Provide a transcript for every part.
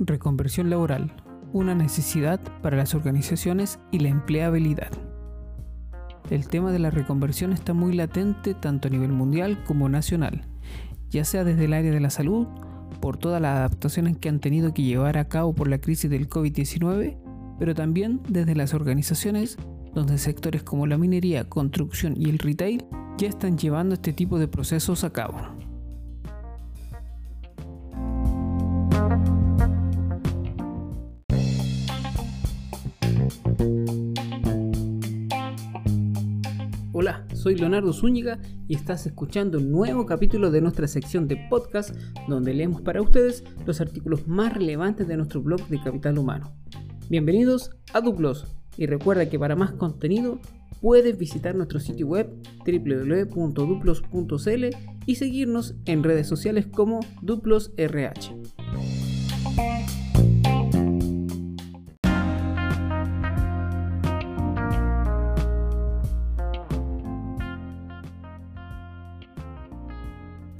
Reconversión laboral, una necesidad para las organizaciones y la empleabilidad. El tema de la reconversión está muy latente tanto a nivel mundial como nacional, ya sea desde el área de la salud, por todas las adaptaciones que han tenido que llevar a cabo por la crisis del COVID-19, pero también desde las organizaciones donde sectores como la minería, construcción y el retail ya están llevando este tipo de procesos a cabo. Soy Leonardo Zúñiga y estás escuchando un nuevo capítulo de nuestra sección de podcast donde leemos para ustedes los artículos más relevantes de nuestro blog de Capital Humano. Bienvenidos a Duplos y recuerda que para más contenido puedes visitar nuestro sitio web www.duplos.cl y seguirnos en redes sociales como DuplosRH.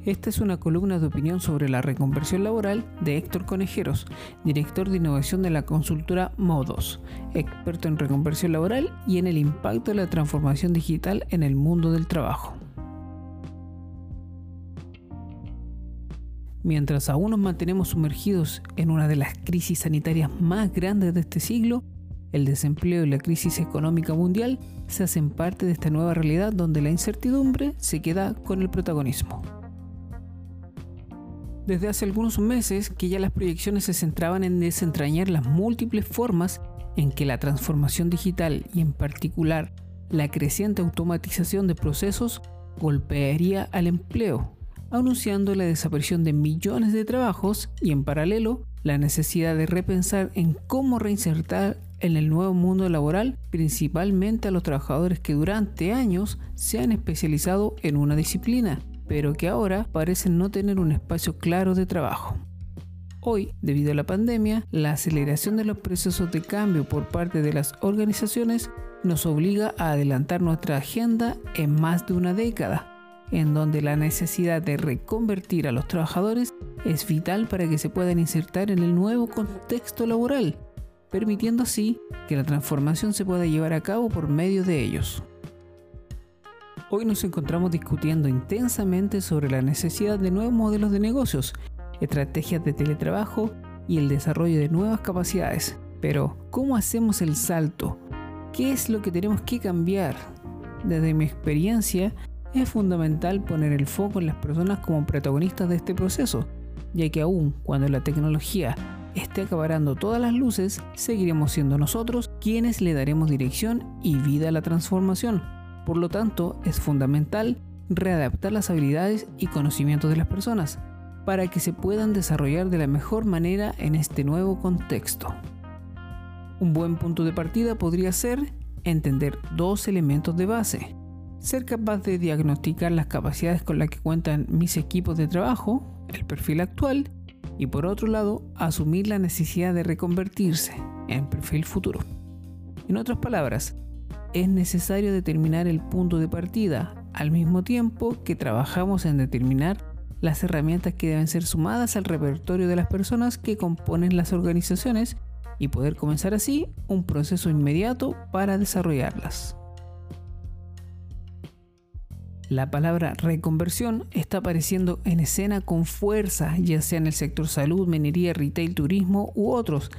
Esta es una columna de opinión sobre la reconversión laboral de Héctor Conejeros, director de innovación de la consultora Modos, experto en reconversión laboral y en el impacto de la transformación digital en el mundo del trabajo. Mientras aún nos mantenemos sumergidos en una de las crisis sanitarias más grandes de este siglo, el desempleo y la crisis económica mundial se hacen parte de esta nueva realidad donde la incertidumbre se queda con el protagonismo desde hace algunos meses que ya las proyecciones se centraban en desentrañar las múltiples formas en que la transformación digital y en particular la creciente automatización de procesos golpearía al empleo, anunciando la desaparición de millones de trabajos y en paralelo la necesidad de repensar en cómo reinsertar en el nuevo mundo laboral principalmente a los trabajadores que durante años se han especializado en una disciplina pero que ahora parecen no tener un espacio claro de trabajo. Hoy, debido a la pandemia, la aceleración de los procesos de cambio por parte de las organizaciones nos obliga a adelantar nuestra agenda en más de una década, en donde la necesidad de reconvertir a los trabajadores es vital para que se puedan insertar en el nuevo contexto laboral, permitiendo así que la transformación se pueda llevar a cabo por medio de ellos. Hoy nos encontramos discutiendo intensamente sobre la necesidad de nuevos modelos de negocios, estrategias de teletrabajo y el desarrollo de nuevas capacidades. Pero, ¿cómo hacemos el salto? ¿Qué es lo que tenemos que cambiar? Desde mi experiencia, es fundamental poner el foco en las personas como protagonistas de este proceso, ya que aún cuando la tecnología esté acaparando todas las luces, seguiremos siendo nosotros quienes le daremos dirección y vida a la transformación. Por lo tanto, es fundamental readaptar las habilidades y conocimientos de las personas para que se puedan desarrollar de la mejor manera en este nuevo contexto. Un buen punto de partida podría ser entender dos elementos de base. Ser capaz de diagnosticar las capacidades con las que cuentan mis equipos de trabajo, el perfil actual, y por otro lado, asumir la necesidad de reconvertirse en perfil futuro. En otras palabras, es necesario determinar el punto de partida, al mismo tiempo que trabajamos en determinar las herramientas que deben ser sumadas al repertorio de las personas que componen las organizaciones y poder comenzar así un proceso inmediato para desarrollarlas. La palabra reconversión está apareciendo en escena con fuerza, ya sea en el sector salud, minería, retail, turismo u otros,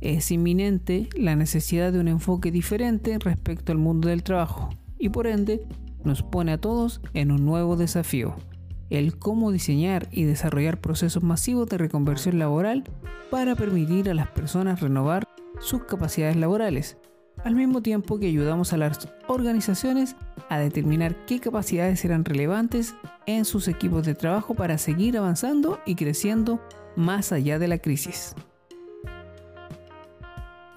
es inminente la necesidad de un enfoque diferente respecto al mundo del trabajo y por ende nos pone a todos en un nuevo desafío, el cómo diseñar y desarrollar procesos masivos de reconversión laboral para permitir a las personas renovar sus capacidades laborales, al mismo tiempo que ayudamos a las organizaciones a determinar qué capacidades serán relevantes en sus equipos de trabajo para seguir avanzando y creciendo más allá de la crisis.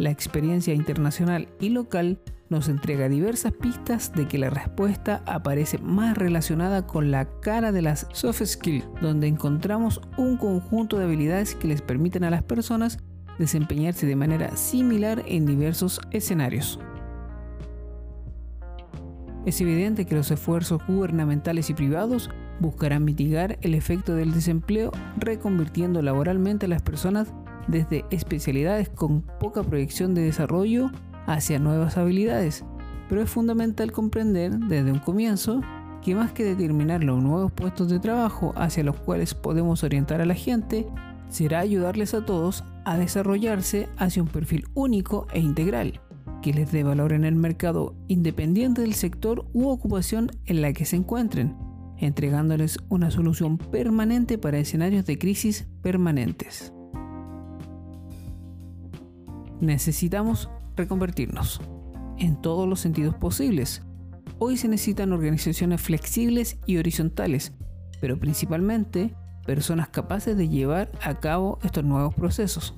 La experiencia internacional y local nos entrega diversas pistas de que la respuesta aparece más relacionada con la cara de las soft skills, donde encontramos un conjunto de habilidades que les permiten a las personas desempeñarse de manera similar en diversos escenarios. Es evidente que los esfuerzos gubernamentales y privados buscarán mitigar el efecto del desempleo reconvirtiendo laboralmente a las personas desde especialidades con poca proyección de desarrollo hacia nuevas habilidades, pero es fundamental comprender desde un comienzo que más que determinar los nuevos puestos de trabajo hacia los cuales podemos orientar a la gente, será ayudarles a todos a desarrollarse hacia un perfil único e integral, que les dé valor en el mercado independiente del sector u ocupación en la que se encuentren, entregándoles una solución permanente para escenarios de crisis permanentes. Necesitamos reconvertirnos en todos los sentidos posibles. Hoy se necesitan organizaciones flexibles y horizontales, pero principalmente personas capaces de llevar a cabo estos nuevos procesos.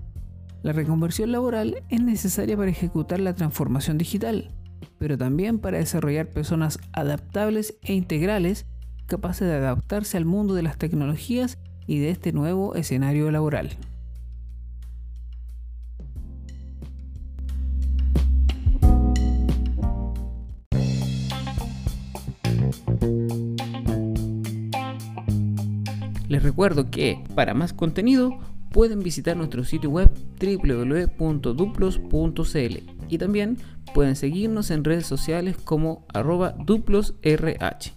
La reconversión laboral es necesaria para ejecutar la transformación digital, pero también para desarrollar personas adaptables e integrales capaces de adaptarse al mundo de las tecnologías y de este nuevo escenario laboral. Les recuerdo que para más contenido pueden visitar nuestro sitio web www.duplos.cl y también pueden seguirnos en redes sociales como arroba duplosrh.